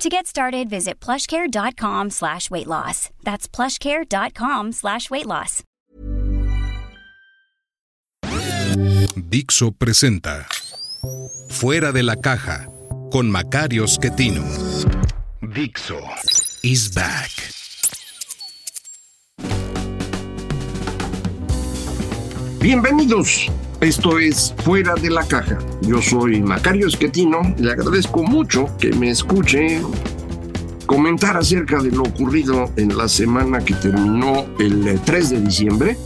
To get started, visit plushcare.com slash weight loss. That's plushcare.com slash weight loss. Dixo presenta Fuera de la caja con Macario Schettino. Dixo is back. Bienvenidos. Esto es Fuera de la Caja. Yo soy Macario Esquetino. Le agradezco mucho que me escuche comentar acerca de lo ocurrido en la semana que terminó el 3 de diciembre.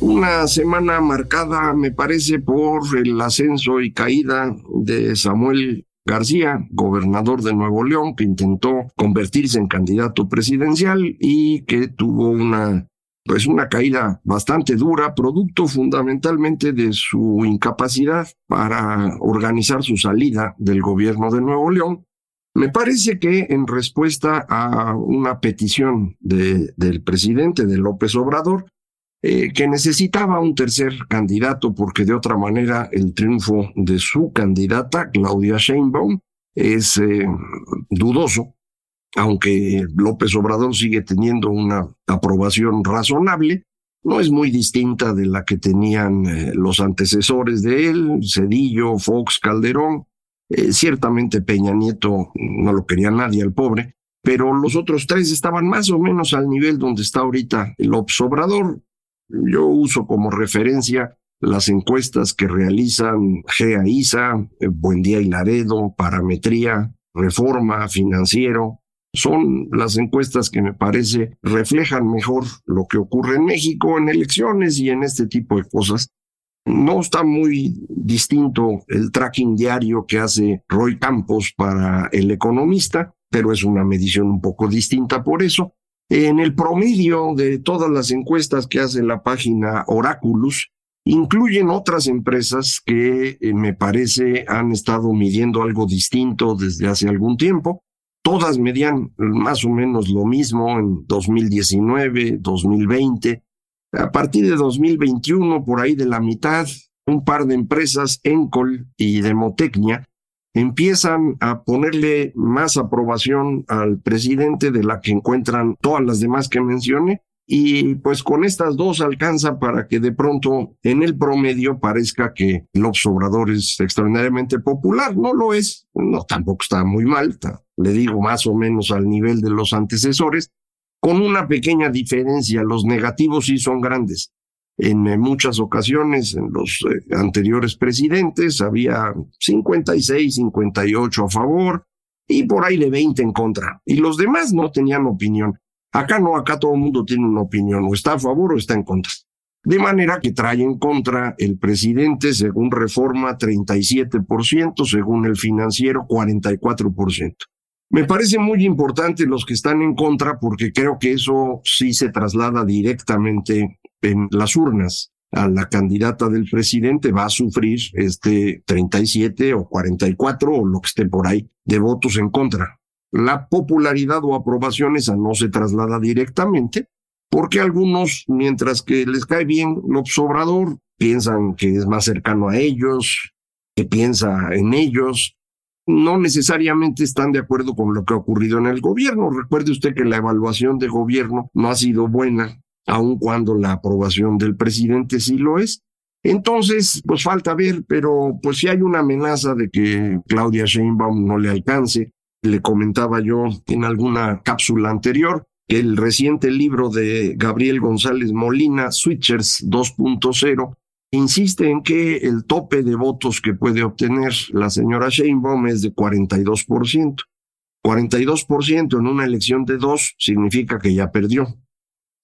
Una semana marcada, me parece, por el ascenso y caída de Samuel García, gobernador de Nuevo León, que intentó convertirse en candidato presidencial y que tuvo una pues una caída bastante dura, producto fundamentalmente de su incapacidad para organizar su salida del gobierno de Nuevo León. Me parece que en respuesta a una petición de, del presidente de López Obrador, eh, que necesitaba un tercer candidato porque de otra manera el triunfo de su candidata, Claudia Sheinbaum, es eh, dudoso aunque López Obrador sigue teniendo una aprobación razonable, no es muy distinta de la que tenían eh, los antecesores de él, Cedillo, Fox, Calderón. Eh, ciertamente Peña Nieto no lo quería nadie al pobre, pero los otros tres estaban más o menos al nivel donde está ahorita López Obrador. Yo uso como referencia las encuestas que realizan GEA-ISA, eh, Buendía y Laredo, Parametría, Reforma, Financiero, son las encuestas que me parece reflejan mejor lo que ocurre en México en elecciones y en este tipo de cosas. No está muy distinto el tracking diario que hace Roy Campos para el economista, pero es una medición un poco distinta por eso. En el promedio de todas las encuestas que hace la página Oraculus, incluyen otras empresas que eh, me parece han estado midiendo algo distinto desde hace algún tiempo todas medían más o menos lo mismo en 2019, 2020. A partir de 2021, por ahí de la mitad, un par de empresas, Encol y Demotecnia, empiezan a ponerle más aprobación al presidente de la que encuentran todas las demás que mencioné. Y pues con estas dos alcanza para que de pronto en el promedio parezca que López Obrador es extraordinariamente popular. No lo es, no tampoco está muy mal, está le digo más o menos al nivel de los antecesores, con una pequeña diferencia, los negativos sí son grandes. En muchas ocasiones, en los eh, anteriores presidentes, había 56, 58 a favor y por ahí de 20 en contra. Y los demás no tenían opinión. Acá no, acá todo el mundo tiene una opinión, o está a favor o está en contra. De manera que trae en contra el presidente, según reforma, 37%, según el financiero, 44%. Me parece muy importante los que están en contra porque creo que eso sí se traslada directamente en las urnas. A la candidata del presidente va a sufrir este 37 o 44 o lo que esté por ahí de votos en contra. La popularidad o aprobación esa no se traslada directamente porque algunos, mientras que les cae bien López Obrador, piensan que es más cercano a ellos, que piensa en ellos, no necesariamente están de acuerdo con lo que ha ocurrido en el gobierno. Recuerde usted que la evaluación de gobierno no ha sido buena, aun cuando la aprobación del presidente sí lo es. Entonces, pues falta ver, pero pues si hay una amenaza de que Claudia Sheinbaum no le alcance. Le comentaba yo en alguna cápsula anterior que el reciente libro de Gabriel González Molina, Switchers 2.0, insiste en que el tope de votos que puede obtener la señora Sheinbaum es de 42%. 42% en una elección de dos significa que ya perdió.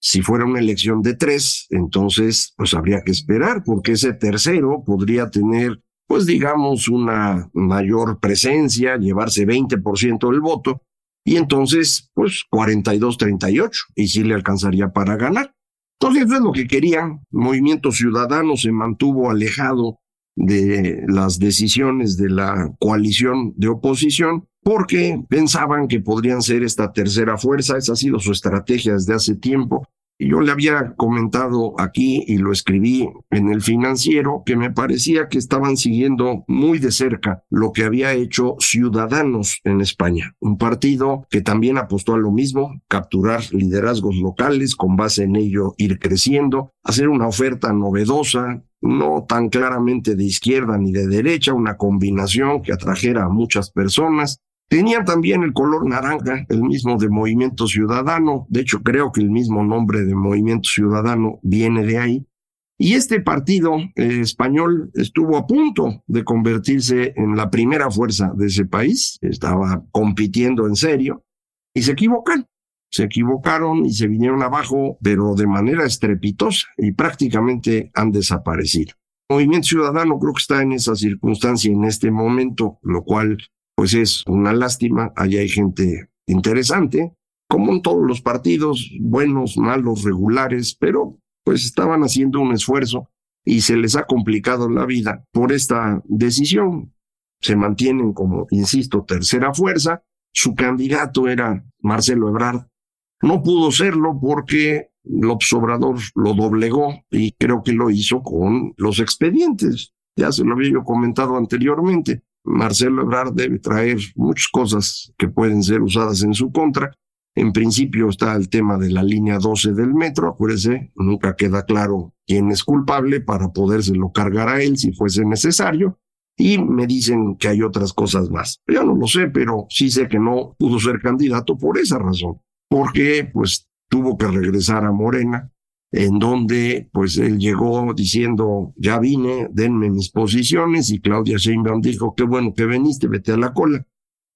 Si fuera una elección de tres, entonces pues habría que esperar porque ese tercero podría tener pues digamos una mayor presencia, llevarse 20% del voto y entonces pues 42-38 y sí le alcanzaría para ganar. Entonces, eso es lo que querían. Movimiento Ciudadano se mantuvo alejado de las decisiones de la coalición de oposición porque pensaban que podrían ser esta tercera fuerza. Esa ha sido su estrategia desde hace tiempo. Yo le había comentado aquí y lo escribí en el financiero que me parecía que estaban siguiendo muy de cerca lo que había hecho Ciudadanos en España, un partido que también apostó a lo mismo, capturar liderazgos locales, con base en ello ir creciendo, hacer una oferta novedosa, no tan claramente de izquierda ni de derecha, una combinación que atrajera a muchas personas, Tenía también el color naranja, el mismo de Movimiento Ciudadano. De hecho, creo que el mismo nombre de Movimiento Ciudadano viene de ahí. Y este partido eh, español estuvo a punto de convertirse en la primera fuerza de ese país. Estaba compitiendo en serio y se equivocaron. Se equivocaron y se vinieron abajo, pero de manera estrepitosa y prácticamente han desaparecido. Movimiento Ciudadano creo que está en esa circunstancia en este momento, lo cual pues es una lástima. Allá hay gente interesante, como en todos los partidos, buenos, malos, regulares, pero pues estaban haciendo un esfuerzo y se les ha complicado la vida por esta decisión. Se mantienen como, insisto, tercera fuerza. Su candidato era Marcelo Ebrard. No pudo serlo porque López Obrador lo doblegó y creo que lo hizo con los expedientes. Ya se lo había yo comentado anteriormente. Marcelo Ebrard debe traer muchas cosas que pueden ser usadas en su contra. En principio está el tema de la línea 12 del metro, acuérdese, nunca queda claro quién es culpable para podérselo cargar a él si fuese necesario. Y me dicen que hay otras cosas más. Yo no lo sé, pero sí sé que no pudo ser candidato por esa razón, porque pues tuvo que regresar a Morena en donde pues él llegó diciendo, ya vine, denme mis posiciones, y Claudia Sheinbaum dijo, qué bueno que veniste, vete a la cola.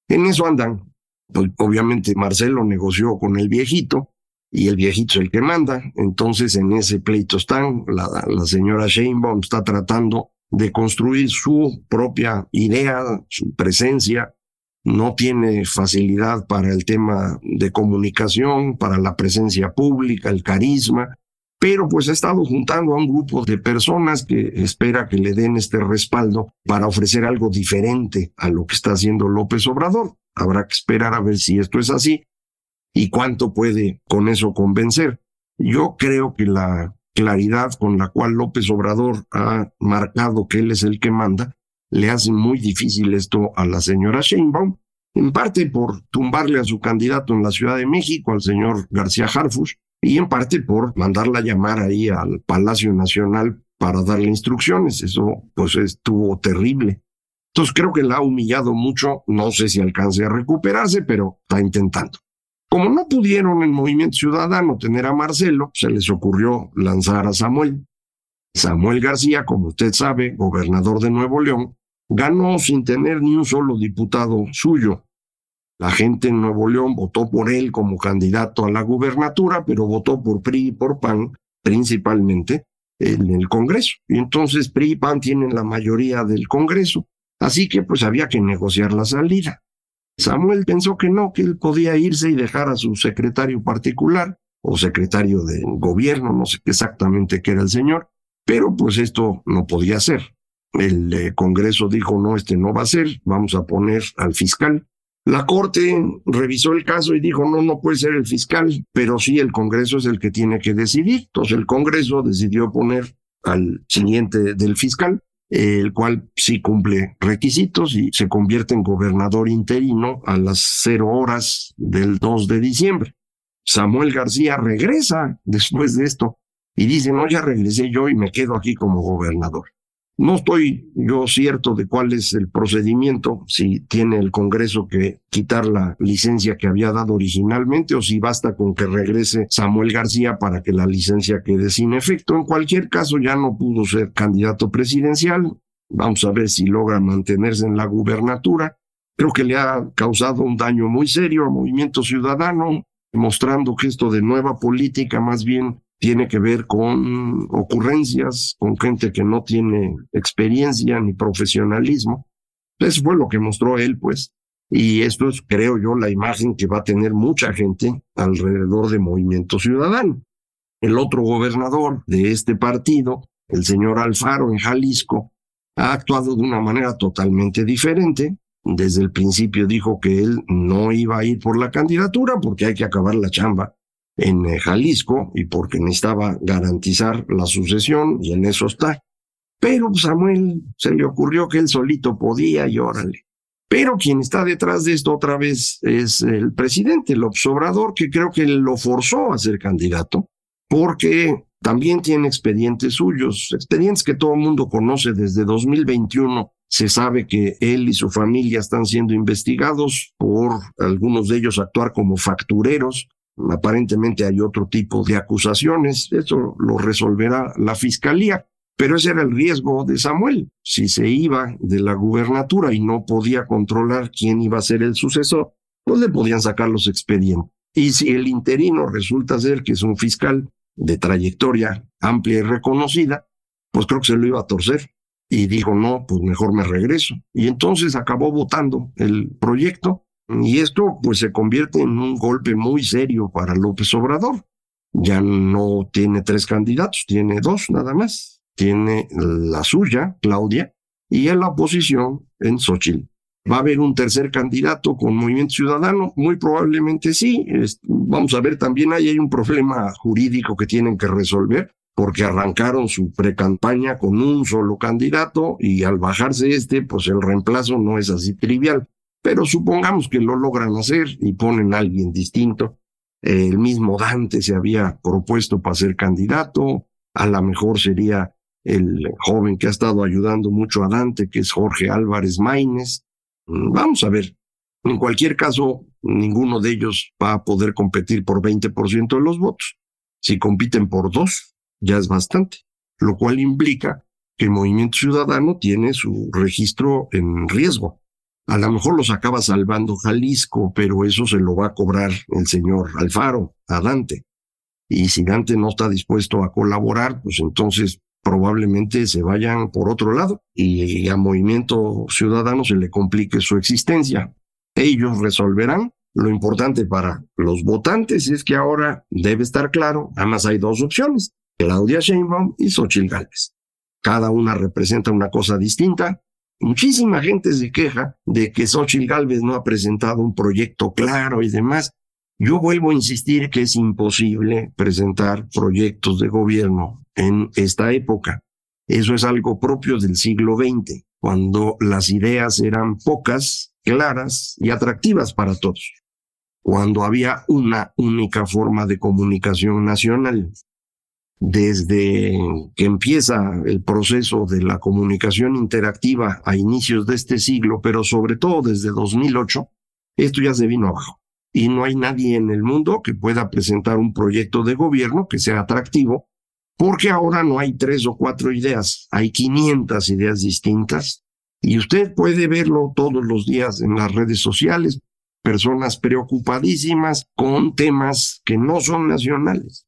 En eso andan. Pues, obviamente Marcelo negoció con el viejito, y el viejito es el que manda, entonces en ese pleito están, la, la señora Sheinbaum está tratando de construir su propia idea, su presencia, no tiene facilidad para el tema de comunicación, para la presencia pública, el carisma, pero pues ha estado juntando a un grupo de personas que espera que le den este respaldo para ofrecer algo diferente a lo que está haciendo López Obrador. Habrá que esperar a ver si esto es así y cuánto puede con eso convencer. Yo creo que la claridad con la cual López Obrador ha marcado que él es el que manda, le hace muy difícil esto a la señora Sheinbaum, en parte por tumbarle a su candidato en la Ciudad de México, al señor García Harfush, y en parte por mandarla a llamar ahí al Palacio Nacional para darle instrucciones. Eso pues estuvo terrible. Entonces creo que la ha humillado mucho, no sé si alcance a recuperarse, pero está intentando. Como no pudieron en Movimiento Ciudadano tener a Marcelo, se les ocurrió lanzar a Samuel. Samuel García, como usted sabe, gobernador de Nuevo León, ganó sin tener ni un solo diputado suyo. La gente en Nuevo León votó por él como candidato a la gubernatura, pero votó por PRI y por PAN principalmente en el Congreso. Y entonces PRI y PAN tienen la mayoría del Congreso. Así que pues había que negociar la salida. Samuel pensó que no, que él podía irse y dejar a su secretario particular o secretario de gobierno, no sé exactamente qué era el señor, pero pues esto no podía ser. El eh, Congreso dijo, no, este no va a ser, vamos a poner al fiscal la Corte revisó el caso y dijo, no, no puede ser el fiscal, pero sí el Congreso es el que tiene que decidir. Entonces el Congreso decidió poner al siguiente del fiscal, el cual sí cumple requisitos y se convierte en gobernador interino a las cero horas del 2 de diciembre. Samuel García regresa después de esto y dice, no, ya regresé yo y me quedo aquí como gobernador. No estoy yo cierto de cuál es el procedimiento, si tiene el Congreso que quitar la licencia que había dado originalmente o si basta con que regrese Samuel García para que la licencia quede sin efecto. En cualquier caso, ya no pudo ser candidato presidencial. Vamos a ver si logra mantenerse en la gubernatura. Creo que le ha causado un daño muy serio al movimiento ciudadano, mostrando que esto de nueva política más bien tiene que ver con ocurrencias, con gente que no tiene experiencia ni profesionalismo. Eso fue lo que mostró él, pues. Y esto es, creo yo, la imagen que va a tener mucha gente alrededor de Movimiento Ciudadano. El otro gobernador de este partido, el señor Alfaro en Jalisco, ha actuado de una manera totalmente diferente. Desde el principio dijo que él no iba a ir por la candidatura porque hay que acabar la chamba en eh, Jalisco y porque necesitaba garantizar la sucesión y en eso está. Pero Samuel se le ocurrió que él solito podía y órale. Pero quien está detrás de esto otra vez es el presidente, el observador, que creo que lo forzó a ser candidato, porque también tiene expedientes suyos, expedientes que todo el mundo conoce desde 2021. Se sabe que él y su familia están siendo investigados por algunos de ellos actuar como factureros. Aparentemente hay otro tipo de acusaciones. Eso lo resolverá la fiscalía. Pero ese era el riesgo de Samuel. Si se iba de la gubernatura y no podía controlar quién iba a ser el sucesor, pues le podían sacar los expedientes. Y si el interino resulta ser que es un fiscal de trayectoria amplia y reconocida, pues creo que se lo iba a torcer. Y dijo, no, pues mejor me regreso. Y entonces acabó votando el proyecto y esto pues se convierte en un golpe muy serio para López Obrador. Ya no tiene tres candidatos, tiene dos nada más tiene la suya, Claudia, y en la oposición en Xochitl. ¿Va a haber un tercer candidato con Movimiento Ciudadano? Muy probablemente sí. Vamos a ver, también ahí hay un problema jurídico que tienen que resolver, porque arrancaron su precampaña con un solo candidato y al bajarse este, pues el reemplazo no es así trivial. Pero supongamos que lo logran hacer y ponen a alguien distinto. El mismo Dante se había propuesto para ser candidato, a lo mejor sería el joven que ha estado ayudando mucho a Dante, que es Jorge Álvarez Maínez. Mm, vamos a ver. En cualquier caso, ninguno de ellos va a poder competir por 20% de los votos. Si compiten por dos, ya es bastante, lo cual implica que el Movimiento Ciudadano tiene su registro en riesgo. A lo mejor los acaba salvando Jalisco, pero eso se lo va a cobrar el señor Alfaro a Dante. Y si Dante no está dispuesto a colaborar, pues entonces probablemente se vayan por otro lado y a Movimiento Ciudadano se le complique su existencia. Ellos resolverán. Lo importante para los votantes es que ahora debe estar claro, además hay dos opciones, Claudia Sheinbaum y Xochitl Gálvez. Cada una representa una cosa distinta. Muchísima gente se queja de que Xochitl Gálvez no ha presentado un proyecto claro y demás. Yo vuelvo a insistir que es imposible presentar proyectos de gobierno en esta época. Eso es algo propio del siglo XX, cuando las ideas eran pocas, claras y atractivas para todos, cuando había una única forma de comunicación nacional. Desde que empieza el proceso de la comunicación interactiva a inicios de este siglo, pero sobre todo desde 2008, esto ya se vino abajo y no hay nadie en el mundo que pueda presentar un proyecto de gobierno que sea atractivo, porque ahora no hay tres o cuatro ideas, hay 500 ideas distintas y usted puede verlo todos los días en las redes sociales, personas preocupadísimas con temas que no son nacionales.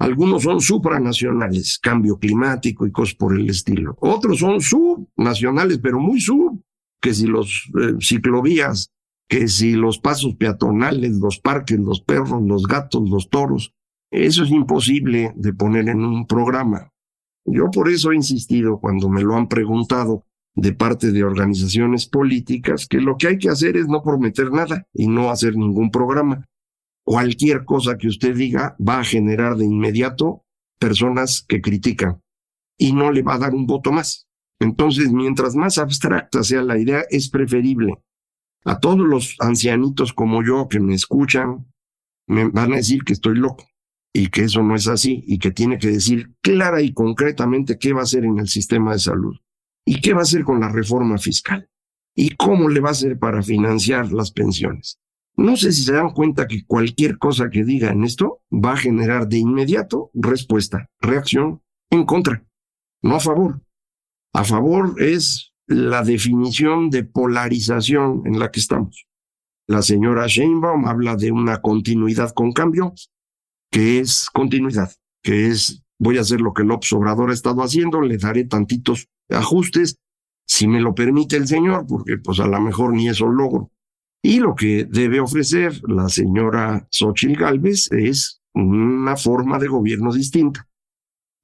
Algunos son supranacionales, cambio climático y cosas por el estilo. Otros son subnacionales, pero muy sub, que si los eh, ciclovías que si los pasos peatonales, los parques, los perros, los gatos, los toros, eso es imposible de poner en un programa. Yo por eso he insistido cuando me lo han preguntado de parte de organizaciones políticas que lo que hay que hacer es no prometer nada y no hacer ningún programa. Cualquier cosa que usted diga va a generar de inmediato personas que critican y no le va a dar un voto más. Entonces, mientras más abstracta sea la idea, es preferible a todos los ancianitos como yo que me escuchan, me van a decir que estoy loco y que eso no es así y que tiene que decir clara y concretamente qué va a hacer en el sistema de salud y qué va a hacer con la reforma fiscal y cómo le va a hacer para financiar las pensiones. No sé si se dan cuenta que cualquier cosa que diga en esto va a generar de inmediato respuesta, reacción en contra, no a favor. A favor es la definición de polarización en la que estamos. La señora Sheinbaum habla de una continuidad con cambio, que es continuidad, que es voy a hacer lo que López Obrador ha estado haciendo, le daré tantitos ajustes, si me lo permite el señor, porque pues a lo mejor ni eso logro. Y lo que debe ofrecer la señora Xochitl Galvez es una forma de gobierno distinta.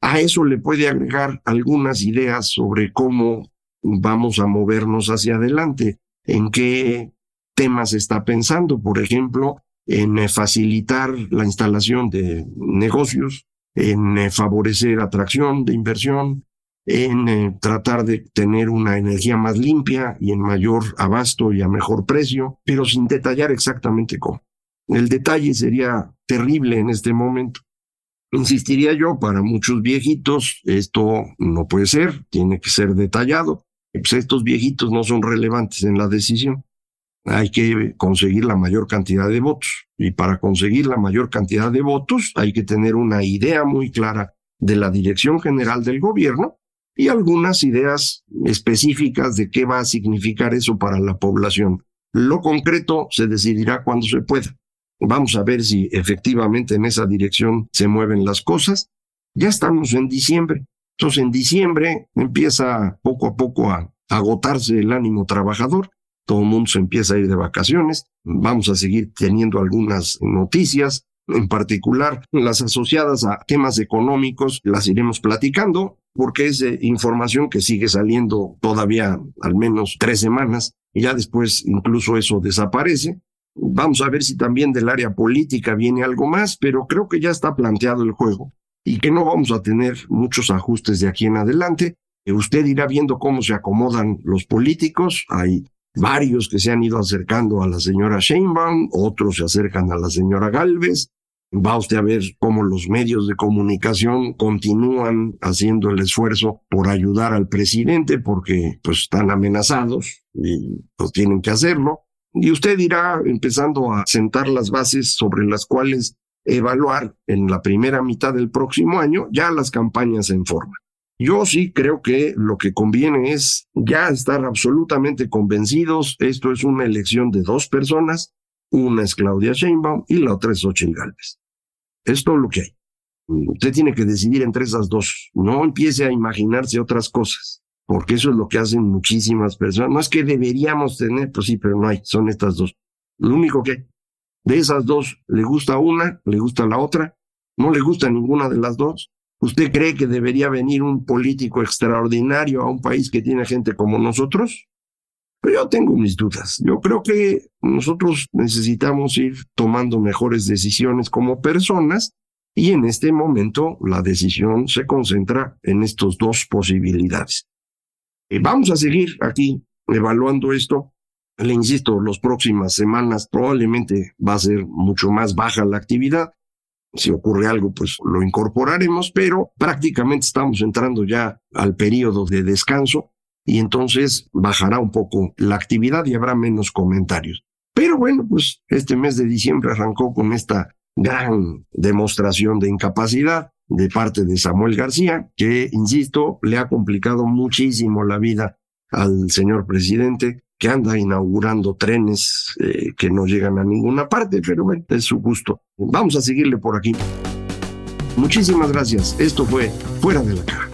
A eso le puede agregar algunas ideas sobre cómo vamos a movernos hacia adelante, en qué temas está pensando, por ejemplo, en facilitar la instalación de negocios, en favorecer atracción de inversión, en eh, tratar de tener una energía más limpia y en mayor abasto y a mejor precio, pero sin detallar exactamente cómo. El detalle sería terrible en este momento. Insistiría yo, para muchos viejitos esto no puede ser, tiene que ser detallado. Pues estos viejitos no son relevantes en la decisión. Hay que conseguir la mayor cantidad de votos. Y para conseguir la mayor cantidad de votos hay que tener una idea muy clara de la dirección general del gobierno y algunas ideas específicas de qué va a significar eso para la población. Lo concreto se decidirá cuando se pueda. Vamos a ver si efectivamente en esa dirección se mueven las cosas. Ya estamos en diciembre. Entonces en diciembre empieza poco a poco a agotarse el ánimo trabajador. Todo el mundo se empieza a ir de vacaciones. Vamos a seguir teniendo algunas noticias, en particular las asociadas a temas económicos, las iremos platicando porque es información que sigue saliendo todavía al menos tres semanas y ya después incluso eso desaparece. Vamos a ver si también del área política viene algo más, pero creo que ya está planteado el juego y que no vamos a tener muchos ajustes de aquí en adelante. Usted irá viendo cómo se acomodan los políticos. Hay varios que se han ido acercando a la señora Sheinbaum, otros se acercan a la señora Galvez. Va usted a ver cómo los medios de comunicación continúan haciendo el esfuerzo por ayudar al presidente porque pues están amenazados y pues tienen que hacerlo. Y usted irá empezando a sentar las bases sobre las cuales evaluar en la primera mitad del próximo año ya las campañas en forma. Yo sí creo que lo que conviene es ya estar absolutamente convencidos. Esto es una elección de dos personas. Una es Claudia Sheinbaum y la otra es Xochitl Gálvez. Es todo lo que hay. Usted tiene que decidir entre esas dos. No empiece a imaginarse otras cosas porque eso es lo que hacen muchísimas personas. No es que deberíamos tener, pues sí, pero no hay, son estas dos. Lo único que de esas dos le gusta una, le gusta la otra, no le gusta ninguna de las dos. ¿Usted cree que debería venir un político extraordinario a un país que tiene gente como nosotros? Pero yo tengo mis dudas. Yo creo que nosotros necesitamos ir tomando mejores decisiones como personas y en este momento la decisión se concentra en estas dos posibilidades. Eh, vamos a seguir aquí evaluando esto. Le insisto, las próximas semanas probablemente va a ser mucho más baja la actividad. Si ocurre algo, pues lo incorporaremos, pero prácticamente estamos entrando ya al periodo de descanso y entonces bajará un poco la actividad y habrá menos comentarios. Pero bueno, pues este mes de diciembre arrancó con esta gran demostración de incapacidad de parte de Samuel García, que, insisto, le ha complicado muchísimo la vida al señor presidente, que anda inaugurando trenes eh, que no llegan a ninguna parte, pero bueno, es su gusto. Vamos a seguirle por aquí. Muchísimas gracias. Esto fue Fuera de la Caja.